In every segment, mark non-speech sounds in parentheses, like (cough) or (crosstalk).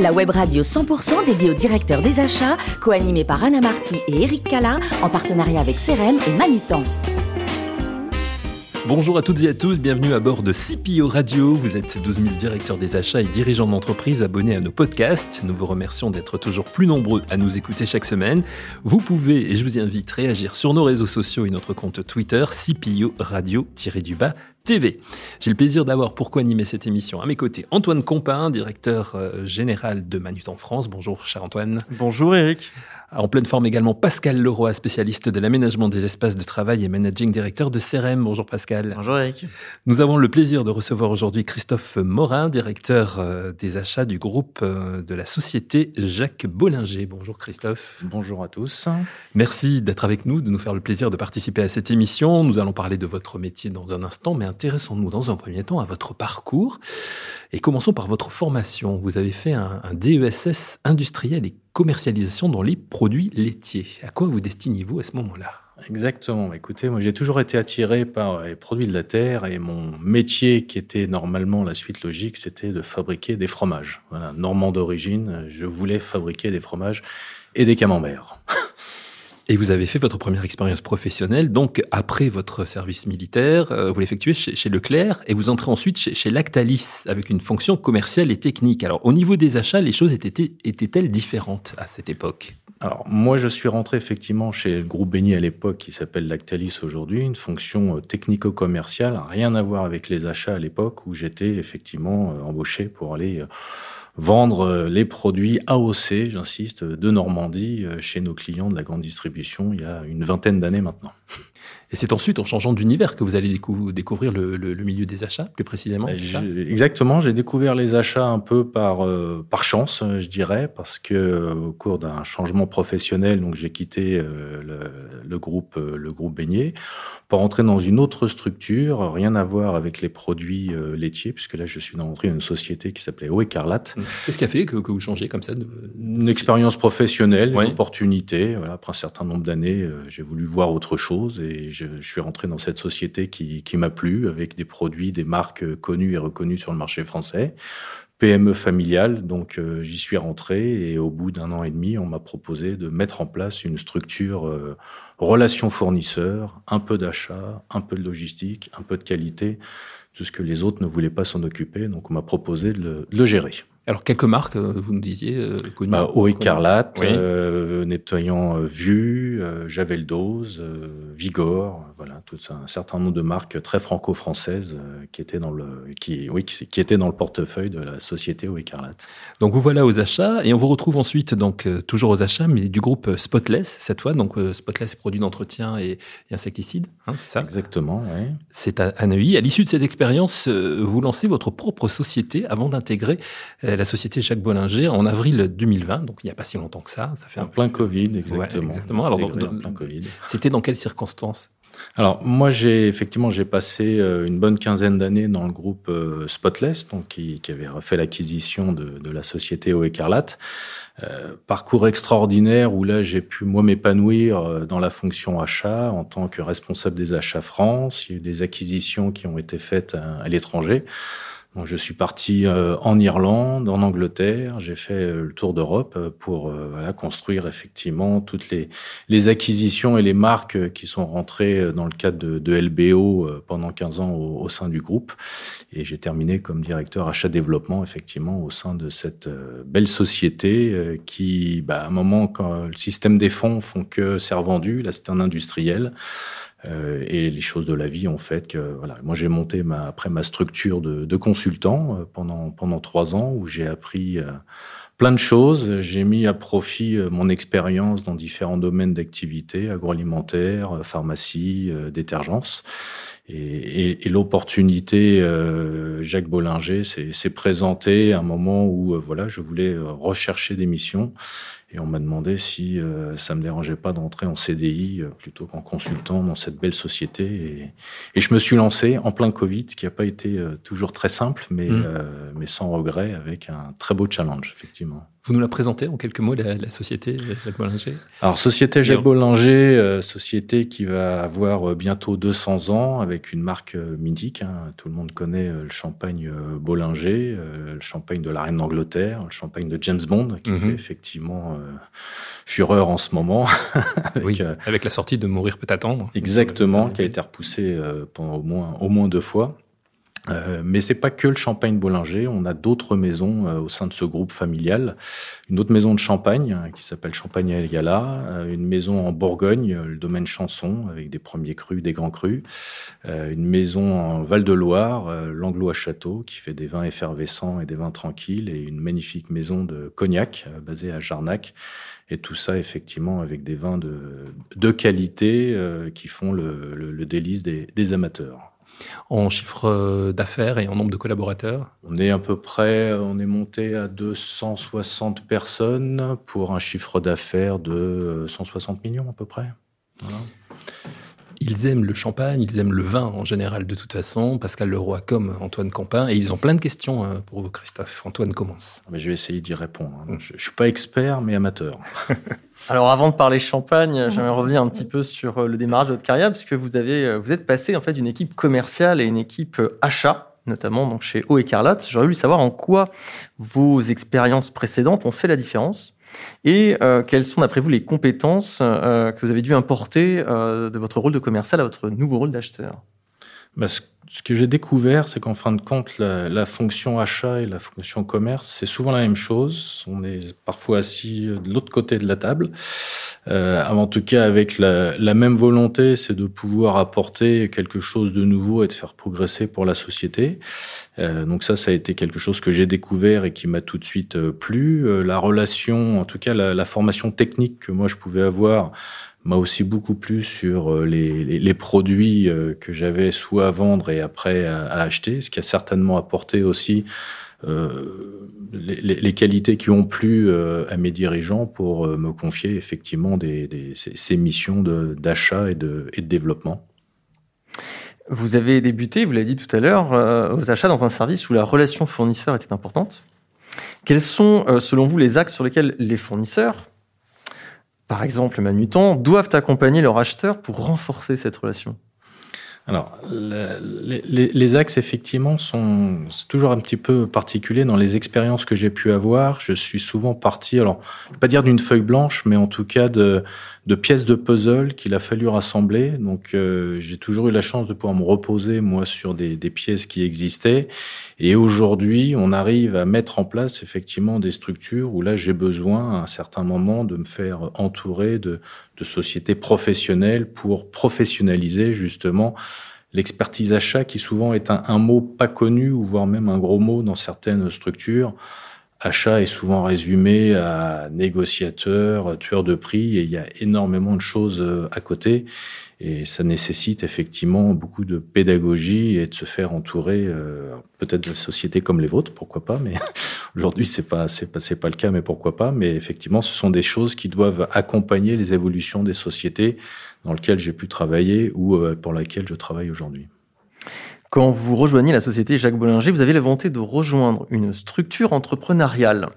La web radio 100% dédiée aux directeurs des achats, co-animée par Anna Marty et Eric Cala, en partenariat avec CRM et Manutan. Bonjour à toutes et à tous, bienvenue à bord de CPO Radio. Vous êtes 12 000 directeurs des achats et dirigeants d'entreprise abonnés à nos podcasts. Nous vous remercions d'être toujours plus nombreux à nous écouter chaque semaine. Vous pouvez, et je vous invite, réagir sur nos réseaux sociaux et notre compte Twitter, CPO Radio-du-bas TV. J'ai le plaisir d'avoir pour co-animer cette émission à mes côtés Antoine Compin, directeur euh, général de en France. Bonjour cher Antoine. Bonjour Eric. En pleine forme également Pascal Leroy, spécialiste de l'aménagement des espaces de travail et managing directeur de CRM. Bonjour Pascal. Bonjour Eric. Nous avons le plaisir de recevoir aujourd'hui Christophe Morin, directeur euh, des achats du groupe euh, de la société Jacques Bollinger. Bonjour Christophe. Bonjour à tous. Merci d'être avec nous, de nous faire le plaisir de participer à cette émission. Nous allons parler de votre métier dans un instant, mais intéressons-nous dans un premier temps à votre parcours. Et commençons par votre formation. Vous avez fait un, DESS industriel et commercialisation dans les produits laitiers. À quoi vous destinez-vous à ce moment-là? Exactement. Écoutez, moi j'ai toujours été attiré par les produits de la terre et mon métier qui était normalement la suite logique, c'était de fabriquer des fromages. Normand d'origine, je voulais fabriquer des fromages et des camemberts. (laughs) Et vous avez fait votre première expérience professionnelle, donc après votre service militaire, euh, vous l'effectuez chez, Leclerc et vous entrez ensuite chez, Lactalis avec une fonction commerciale et technique. Alors au niveau des achats, les choses étaient-elles différentes à cette époque? Alors moi, je suis rentré effectivement chez le groupe Beignet à l'époque, qui s'appelle Lactalis aujourd'hui, une fonction euh, technico-commerciale, rien à voir avec les achats à l'époque, où j'étais effectivement euh, embauché pour aller vendre euh, les produits AOC, j'insiste, de Normandie euh, chez nos clients de la grande distribution il y a une vingtaine d'années maintenant. Et c'est ensuite en changeant d'univers que vous allez découvrir le, milieu des achats, plus précisément. exactement, j'ai découvert les achats un peu par euh, par chance, je dirais, parce que au cours d'un changement professionnel, donc j'ai quitté le, groupe le groupe Beignet pour entrer dans une autre structure, rien à voir avec les produits laitiers, puisque là je suis entré dans une société qui s'appelait Eau Écarlate, Qu'est-ce qui a fait que, vous changez comme ça Une expérience professionnelle, une opportunité. Voilà, après un certain nombre d'années, euh, j'ai voulu voir autre chose et je, suis rentré dans cette société qui, m'a plu, avec des produits, des marques connues et reconnues sur le marché français. PME familiale, donc euh, j'y suis rentré et au bout d'un an et demi, on m'a proposé de mettre en place une structure euh, relation fournisseur, un peu d'achat, un peu de logistique, un peu de qualité, tout ce que les autres ne voulaient pas s'en occuper, donc on m'a proposé de le gérer. Alors, quelques marques, euh, vous nous disiez, euh, connues bah, Eau écarlate, euh, nettoyant Vue, Javel Dose, Vigor, voilà, tout un certain nombre de marques très franco-françaises qui étaient dans le, qui, oui, qui, étaient dans le portefeuille de la société Eau écarlate. Donc, vous voilà aux achats et on vous retrouve ensuite, donc, toujours aux achats, mais du groupe Spotless, cette fois. Donc, Spotless, produits d'entretien et, insecticides, hein, c'est ça? Exactement, oui. C'est à, à Neuilly. À l'issue de cette expérience, vous lancez votre propre société avant d'intégrer la société Jacques Bollinger en avril 2020, donc il n'y a pas si longtemps que ça. ça fait un plein Covid, exactement. exactement. Alors, c'était dans quelles circonstances? Alors moi j'ai effectivement j'ai passé euh, une bonne quinzaine d'années dans le groupe euh, Spotless donc qui, avait fait l'acquisition de, la société Eau Écarlate. Euh, parcours extraordinaire où là j'ai pu moi m'épanouir dans la fonction achat en tant que responsable des achats France. Il y a eu des acquisitions qui ont été faites à l'étranger je suis parti euh, en Irlande, en Angleterre, j'ai fait euh, le tour d'Europe euh, pour voilà, construire effectivement toutes les, les, acquisitions et les marques qui sont rentrées dans le cadre de, de LBO pendant 15 ans au, sein du groupe. Et j'ai terminé comme directeur achat développement effectivement au sein de cette belle société qui, bah, à un moment, quand le système des fonds font que c'est revendu, là c'est un industriel. Euh, et les choses de la vie ont fait que voilà, moi j'ai monté ma, après ma structure de, de consultant euh, pendant pendant trois ans où j'ai appris euh, plein de choses. J'ai mis à profit mon expérience dans différents domaines d'activité agroalimentaire, pharmacie, détergence. Et, et, et l'opportunité, Jacques Bollinger s'est présenté à un moment où voilà, je voulais rechercher des missions et on m'a demandé si euh, ça me dérangeait pas d'entrer en CDI euh, plutôt qu'en consultant dans cette belle société. Et, et, je me suis lancé en plein Covid, qui n'a pas été euh, toujours très simple, mais, mmh. mais sans regret, avec un très beau challenge, effectivement. Vous nous la présentez en quelques mots, la, société Jacques Bollinger Alors, Société Jacques Bollinger, euh, société qui va avoir euh, bientôt 200 ans avec une marque euh, mythique. Hein. Tout le monde connaît le champagne Bollinger, le champagne de la reine d'Angleterre, le champagne de James Bond, qui mhm. fait effectivement fureur en ce moment. (laughs) avec, oui, avec la sortie de Mourir peut attendre. Exactement, qui a été repoussé pendant au moins, au moins deux fois. Euh, mais c'est pas que le Champagne Bollinger. On a d'autres maisons euh, au sein de ce groupe familial. Une autre maison de Champagne euh, qui s'appelle Champagne Elgala, une maison en Bourgogne, le domaine Chanson avec des premiers crus, des grands crus. une maison en Val-de-Loire, l'Anglo à Château qui fait des vins effervescents et des vins tranquilles et une magnifique maison de cognac basée à Jarnac. Et tout ça, effectivement, avec des vins de, de qualité qui font le, délice des amateurs en chiffre euh, d'affaires et en nombre de collaborateurs On est à peu près, on est monté à 260 personnes pour un chiffre d'affaires de 160 euh, millions à peu près. Ils aiment le champagne, ils aiment le vin en général de toute façon. Pascal Leroy comme Antoine Campin. Et ils ont plein de questions euh, pour vous, Christophe. Antoine commence. Mais je vais essayer d'y répondre. Hein. Je ne suis pas expert, mais amateur. (laughs) Alors avant de parler champagne, j'aimerais revenir un petit peu sur euh, le démarrage de votre carrière, puisque vous, avez, euh, vous êtes passé en fait d'une équipe commerciale et une équipe achat notamment donc chez Eau Écarlate. J'aurais voulu savoir en quoi vos expériences précédentes ont fait la différence et euh, quelles sont, d'après vous, les compétences euh, que vous avez dû importer euh, de votre rôle de commercial à votre nouveau rôle d'acheteur? Bah, ce, que j'ai découvert, c'est qu'en fin de compte, la, fonction achat et la fonction commerce, c'est souvent la même chose. On est parfois assis de l'autre côté de la table. Euh, en tout cas, avec la, la même volonté, c'est de pouvoir apporter quelque chose de nouveau et de faire progresser pour la société. Euh, donc ça, ça a été quelque chose que j'ai découvert et qui m'a tout de suite euh, plu. Euh, la relation, en tout cas la, la, formation technique que moi je pouvais avoir, m'a aussi beaucoup plu sur les, les, produits que j'avais soit à vendre et après à, acheter, ce qui a certainement apporté aussi euh, les, qualités qui ont plu à mes dirigeants pour me confier effectivement ces, missions d'achat et de, développement. Vous avez débuté, vous l'avez dit tout à l'heure, euh, aux achats dans un service où la relation fournisseur était importante. Quels sont, euh, selon vous, les axes sur lesquels les fournisseurs, par exemple Manutan, doivent accompagner leurs acheteurs pour renforcer cette relation alors, les, axes, effectivement, sont toujours un petit peu particuliers dans les expériences que j'ai pu avoir. Je suis souvent parti, alors, pas dire d'une feuille blanche, mais en tout cas de, de pièces de puzzle qu'il a fallu rassembler. Donc, euh, j'ai toujours eu la chance de pouvoir me reposer, moi, sur des, des pièces qui existaient. Et aujourd'hui, on arrive à mettre en place, effectivement, des structures où là, j'ai besoin, à un certain moment, de me faire entourer de, de sociétés professionnelles pour professionnaliser, justement, l'expertise achat, qui souvent est un, un, mot pas connu, ou voire même un gros mot dans certaines structures. Achat est souvent résumé à négociateur, tueur de prix, et il y a énormément de choses euh, à côté. Et ça nécessite effectivement beaucoup de pédagogie et de se faire entourer, euh, peut-être de sociétés comme les vôtres, pourquoi pas. Mais (laughs) aujourd'hui, c'est pas, c'est pas, c'est pas le cas, mais pourquoi pas. Mais effectivement, ce sont des choses qui doivent accompagner les évolutions des sociétés dans lesquelles j'ai pu travailler ou euh, pour lesquelles je travaille aujourd'hui. Quand vous rejoignez la société Jacques Bollinger, vous avez la volonté de rejoindre une structure entrepreneuriale.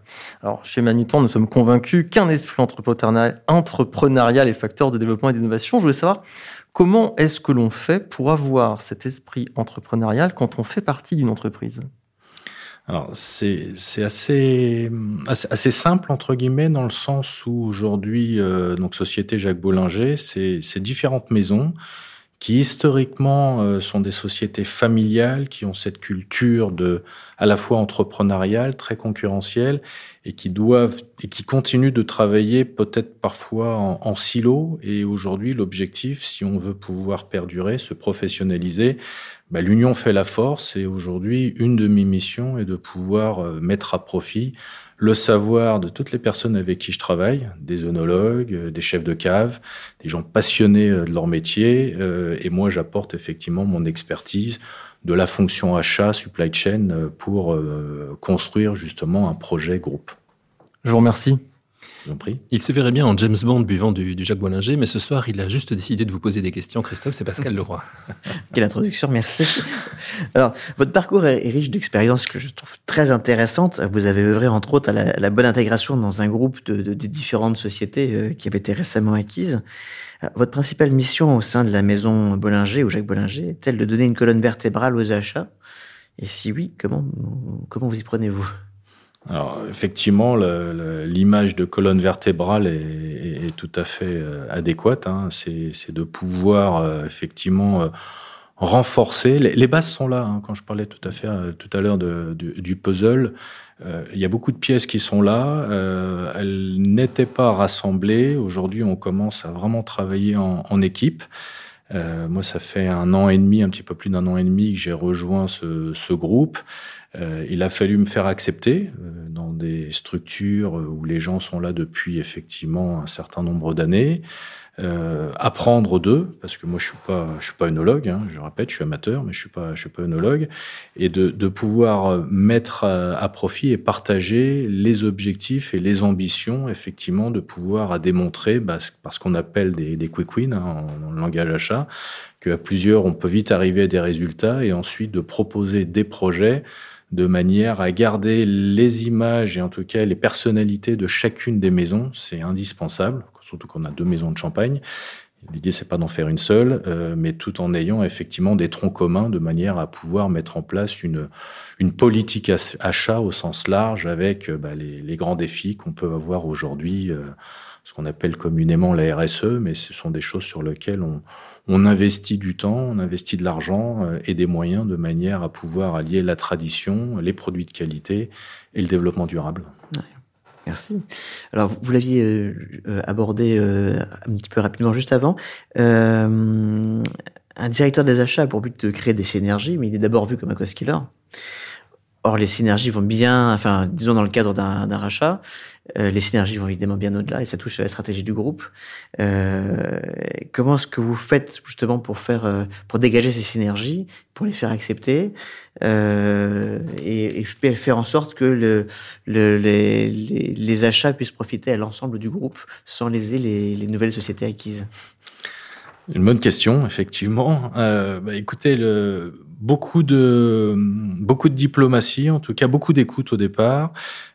Alors, chez Manutan, nous sommes convaincus qu'un esprit entrepreneurial est facteur de développement et d'innovation. Je voulais savoir comment est-ce que l'on fait pour avoir cet esprit entrepreneurial quand on fait partie d'une entreprise? Alors c'est assez, simple entre guillemets dans le sens où aujourd'hui euh, donc société Jacques Bollinger c'est différentes maisons qui historiquement euh, sont des sociétés familiales, qui ont cette culture de à la fois entrepreneuriale, très concurrentielle, et qui doivent et qui continuent de travailler peut-être parfois en, en silo. Et aujourd'hui, l'objectif, si on veut pouvoir perdurer, se professionnaliser, bah, l'union fait la force. Et aujourd'hui, une de mes missions est de pouvoir euh, mettre à profit le savoir de toutes les personnes avec qui je travaille, des œnologues, euh, des chefs de cave, des gens passionnés euh, de leur métier. Et moi, j'apporte effectivement mon expertise de la fonction achat, supply chain, pour construire justement un projet groupe. Je vous remercie. Il se verrait bien en James Bond buvant du, Jacques Bollinger, mais ce soir, il a juste décidé de vous poser des questions. Christophe, c'est Pascal Leroy. (laughs) Quelle introduction, merci. Alors, votre parcours est, riche d'expériences que je trouve très intéressantes. Vous avez œuvré, entre autres, à la, bonne intégration dans un groupe de, différentes sociétés euh, qui avaient été récemment acquises. Euh, votre principale mission au sein de la maison Bollinger, ou Jacques Bollinger, est-elle de donner une colonne vertébrale aux achats? Et si oui, comment, comment vous y prenez-vous? Alors effectivement, l'image de colonne vertébrale est, tout à fait euh, adéquate. Hein. C'est de pouvoir euh, effectivement euh, renforcer. Les, bases sont là. Hein. Quand je parlais tout à fait tout à l'heure du, puzzle, il y a beaucoup de pièces qui sont là. elles n'étaient pas rassemblées. Aujourd'hui, on commence à vraiment travailler en, équipe. moi, ça fait un an et demi, un petit peu plus d'un an et demi que j'ai rejoint ce, ce groupe. Euh, il a fallu me faire accepter euh, dans des structures où les gens sont là depuis effectivement un certain nombre d'années. Euh, apprendre d'eux, parce que moi je suis pas, je suis pas œnologue, hein, je répète, je suis amateur, mais je suis pas, je suis pas œnologue, et de, pouvoir mettre à, profit et partager les objectifs et les ambitions, effectivement, de pouvoir à démontrer, bah, parce qu'on appelle des, des quick wins hein, en, langage achat, qu'à plusieurs on peut vite arriver à des résultats, et ensuite de proposer des projets de manière à garder les images et en tout cas les personnalités de chacune des maisons. C'est indispensable, surtout qu'on a deux maisons de champagne. L'idée, c'est pas d'en faire une seule, euh, mais tout en ayant effectivement des troncs communs de manière à pouvoir mettre en place une, une politique achat au sens large avec euh, bah, les, les, grands défis qu'on peut avoir aujourd'hui, euh, ce qu'on appelle communément la RSE, mais ce sont des choses sur lesquelles on, investit du temps, on investit de l'argent euh, et des moyens de manière à pouvoir allier la tradition, les produits de qualité et le développement durable. Merci. Alors, vous, l'aviez euh, euh, abordé un petit peu rapidement juste avant. un directeur des achats a pour but de créer des synergies, mais il est d'abord vu comme un cost-killer. Or, les synergies vont bien, enfin, disons dans le cadre d'un rachat, euh, les synergies vont évidemment bien au-delà et ça touche à la stratégie du groupe. Euh, comment est-ce que vous faites justement pour faire, euh, pour dégager ces synergies, pour les faire accepter et, faire en sorte que le, le, les, achats puissent profiter à l'ensemble du groupe sans léser les, les nouvelles sociétés acquises? Une bonne question, effectivement. Bah, écoutez, le, beaucoup de beaucoup de diplomatie, en tout cas beaucoup d'écoute au départ,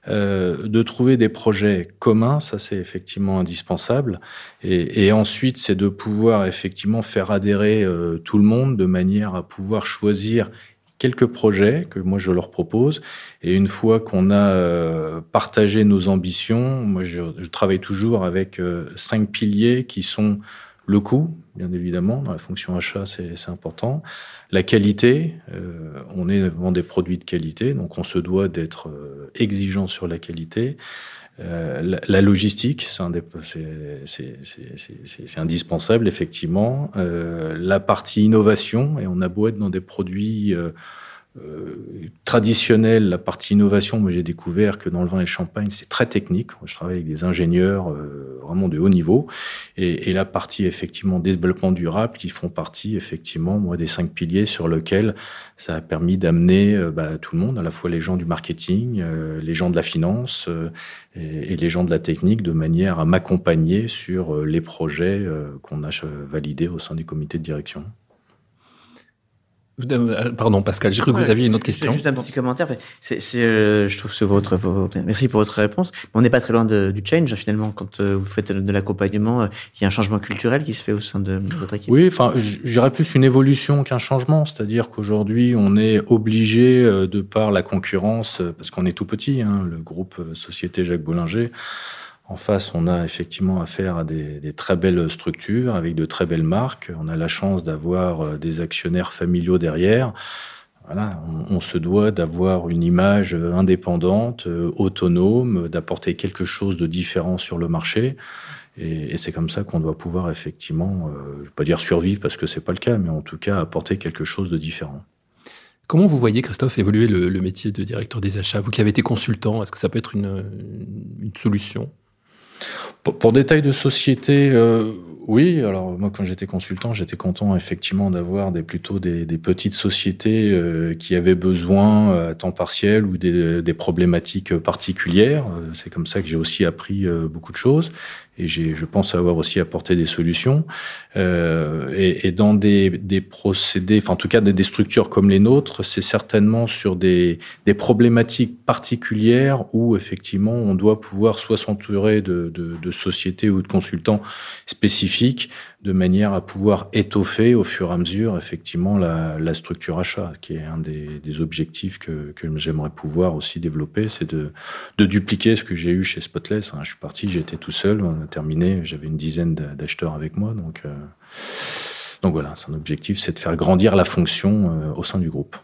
euh, de trouver des projets communs, ça c'est effectivement indispensable. Et, et ensuite, c'est de pouvoir effectivement faire adhérer euh, tout le monde de manière à pouvoir choisir quelques projets que moi je leur propose. Et une fois qu'on a euh, partagé nos ambitions, moi je, je travaille toujours avec euh, cinq piliers qui sont le coût, bien évidemment, dans la fonction achat, c'est important. La qualité, euh, on est devant des produits de qualité, donc on se doit d'être euh, exigeant sur la qualité. Euh, la, logistique, c'est indispensable, effectivement. la partie innovation, et on a beau être dans des produits euh, traditionnelle, la partie innovation, moi j'ai découvert que dans le vin et le champagne, c'est très technique. Je travaille avec des ingénieurs euh, vraiment de haut niveau. Et, la partie effectivement développement durable qui font partie effectivement moi des cinq piliers sur lesquels ça a permis d'amener euh, bah, tout le monde, à la fois les gens du marketing, les gens de la finance et, et, les gens de la technique, de manière à m'accompagner sur les projets qu'on a validés au sein du comité de direction. Euh, pardon, Pascal, j'ai cru que vous aviez une autre question. Juste un petit commentaire. Euh, je trouve que votre, merci pour votre réponse. On n'est pas très loin du change finalement quand euh, vous faites de l'accompagnement. Il y a un changement culturel qui se fait au sein de, votre équipe. Oui, enfin, j'irais plus une évolution qu'un changement. C'est-à-dire qu'aujourd'hui, on est obligé de par la concurrence, parce qu'on est tout petit, hein, le groupe Société Jacques Bollinger en face, on a effectivement affaire à des, très belles structures avec de très belles marques. On a la chance d'avoir euh, des actionnaires familiaux derrière. Voilà, on, se doit d'avoir une image indépendante, euh, autonome, d'apporter quelque chose de différent sur le marché. Et, c'est comme ça qu'on doit pouvoir effectivement, euh, je ne vais pas dire survivre parce que c'est pas le cas, mais en tout cas apporter quelque chose de différent. Comment vous voyez, Christophe, évoluer le, métier de directeur des achats? Vous qui avez été consultant, est-ce que ça peut être une solution? Pour, pour, des tailles de société, euh, oui. Alors moi, quand j'étais consultant, j'étais content effectivement d'avoir des plutôt des, des petites sociétés euh, qui avaient besoin euh, à temps partiel ou des, des problématiques particulières. Euh, c'est comme ça que j'ai aussi appris beaucoup de choses et je pense avoir aussi apporté des solutions. Euh, et, et, dans des, des procédés, enfin en tout cas des, des structures comme les nôtres, c'est certainement sur des, des, problématiques particulières où effectivement on doit pouvoir soit s'entourer de, de, de sociétés ou de consultants spécifiques de manière à pouvoir étoffer au fur et à mesure effectivement la, la structure achat, qui est un des, des objectifs que, que j'aimerais pouvoir aussi développer, c'est de, de, dupliquer ce que j'ai eu chez Spotless. Hein. Je suis parti, j'étais tout seul, on a terminé, j'avais une dizaine d'acheteurs avec moi, donc euh, donc voilà, c'est un objectif, c'est de faire grandir la fonction euh, au sein du groupe.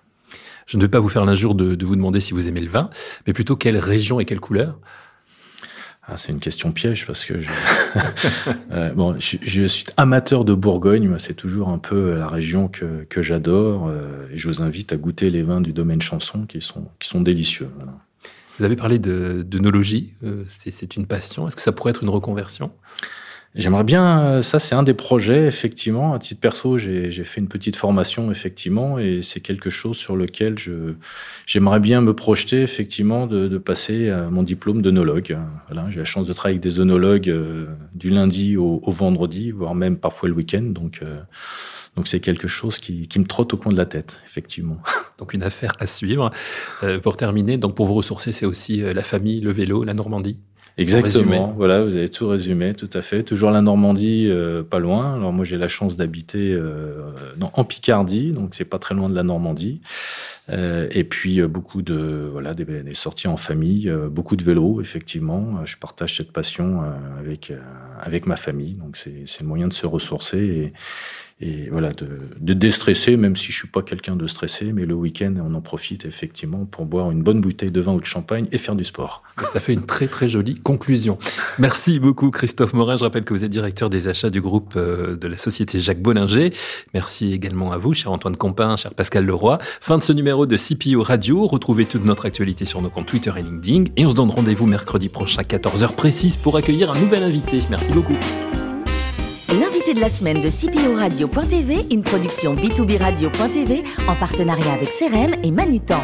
Je ne vais pas vous faire l'injure de, de vous demander si vous aimez le vin, mais plutôt quelle région et quelle couleur ah, c'est une question piège parce que je, (laughs) euh, bon, je, suis amateur de Bourgogne. C'est toujours un peu la région que, que j'adore euh, et je vous invite à goûter les vins du domaine chanson qui sont, qui sont délicieux. Vous avez parlé de, de. Euh, c'est une passion. Est-ce que ça pourrait être une reconversion? J'aimerais bien, euh, ça c'est un des projets, effectivement. À titre perso, j'ai fait une petite formation, effectivement, et c'est quelque chose sur lequel j'aimerais bien me projeter, effectivement, de, de passer mon diplôme d'œnologue. Voilà, j'ai la chance de travailler avec des œnologues euh, du lundi au, au, vendredi, voire même parfois le week-end. Donc, euh, donc c'est quelque chose qui, qui, me trotte au coin de la tête, effectivement. (laughs) Donc une affaire à suivre. Euh, pour terminer, donc pour vous ressourcer, c'est aussi la famille, le vélo, la Normandie? Exactement. Voilà, vous avez tout résumé, tout à fait. Toujours la Normandie, euh, pas loin. Alors moi, j'ai la chance d'habiter euh, en Picardie, donc c'est pas très loin de la Normandie. Euh, et puis euh, beaucoup de voilà des, des, sorties en famille, euh, beaucoup de vélo, effectivement. Je partage cette passion avec avec ma famille, donc c'est le moyen de se ressourcer et voilà de, de déstresser, même si je suis pas quelqu'un de stressé, mais le week-end on en profite effectivement pour boire une bonne bouteille de vin ou de champagne et faire du sport. Ça fait une très très jolie conclusion. Merci beaucoup Christophe Morin. Je rappelle que vous êtes directeur des achats du groupe de la société Jacques Bollinger. Merci également à vous, cher Antoine Compin, cher Pascal Leroy. Fin de ce numéro de CPO Radio. Retrouvez toute notre actualité sur nos comptes Twitter et LinkedIn. Et on se donne rendez-vous mercredi prochain à 14h précise pour accueillir un nouvel invité. Merci beaucoup. L'invité de la semaine de CPO Radio.tv, une production B2B Radio.tv en partenariat avec CRM et Manutan.